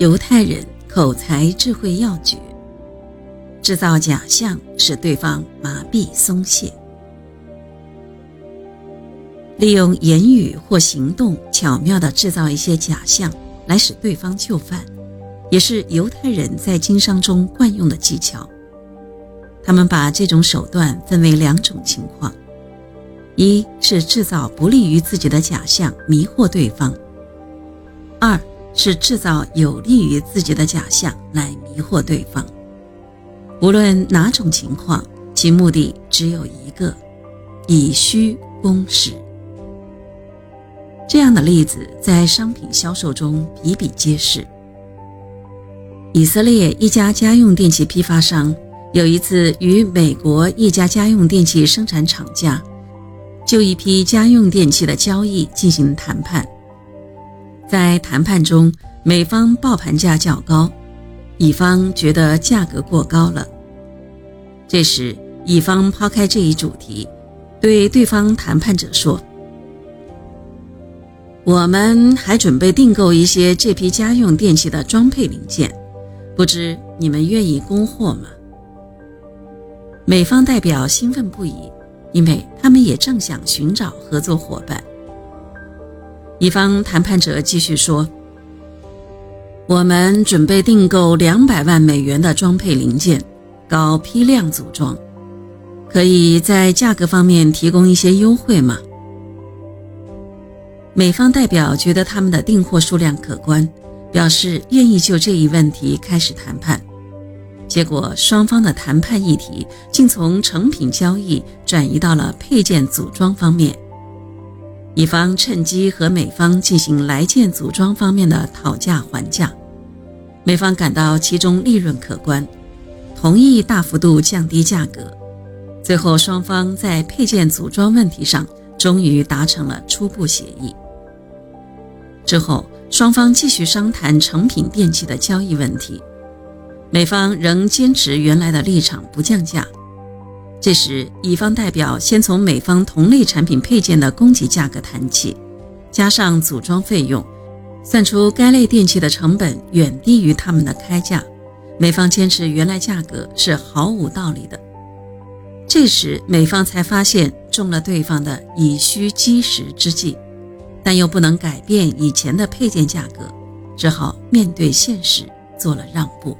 犹太人口才智慧要诀：制造假象，使对方麻痹松懈；利用言语或行动巧妙地制造一些假象，来使对方就范，也是犹太人在经商中惯用的技巧。他们把这种手段分为两种情况：一是制造不利于自己的假象，迷惑对方；二。是制造有利于自己的假象来迷惑对方。无论哪种情况，其目的只有一个：以虚攻实。这样的例子在商品销售中比比皆是。以色列一家家用电器批发商有一次与美国一家家用电器生产厂家就一批家用电器的交易进行谈判。在谈判中，美方报盘价较高，乙方觉得价格过高了。这时，乙方抛开这一主题，对对方谈判者说：“我们还准备订购一些这批家用电器的装配零件，不知你们愿意供货吗？”美方代表兴奋不已，因为他们也正想寻找合作伙伴。乙方谈判者继续说：“我们准备订购两百万美元的装配零件，搞批量组装，可以在价格方面提供一些优惠吗？”美方代表觉得他们的订货数量可观，表示愿意就这一问题开始谈判。结果，双方的谈判议题竟从成品交易转移到了配件组装方面。乙方趁机和美方进行来件组装方面的讨价还价，美方感到其中利润可观，同意大幅度降低价格。最后，双方在配件组装问题上终于达成了初步协议。之后，双方继续商谈成品电器的交易问题，美方仍坚持原来的立场，不降价。这时，乙方代表先从美方同类产品配件的供给价格谈起，加上组装费用，算出该类电器的成本远低于他们的开价。美方坚持原来价格是毫无道理的。这时，美方才发现中了对方的以虚击实之计，但又不能改变以前的配件价格，只好面对现实做了让步。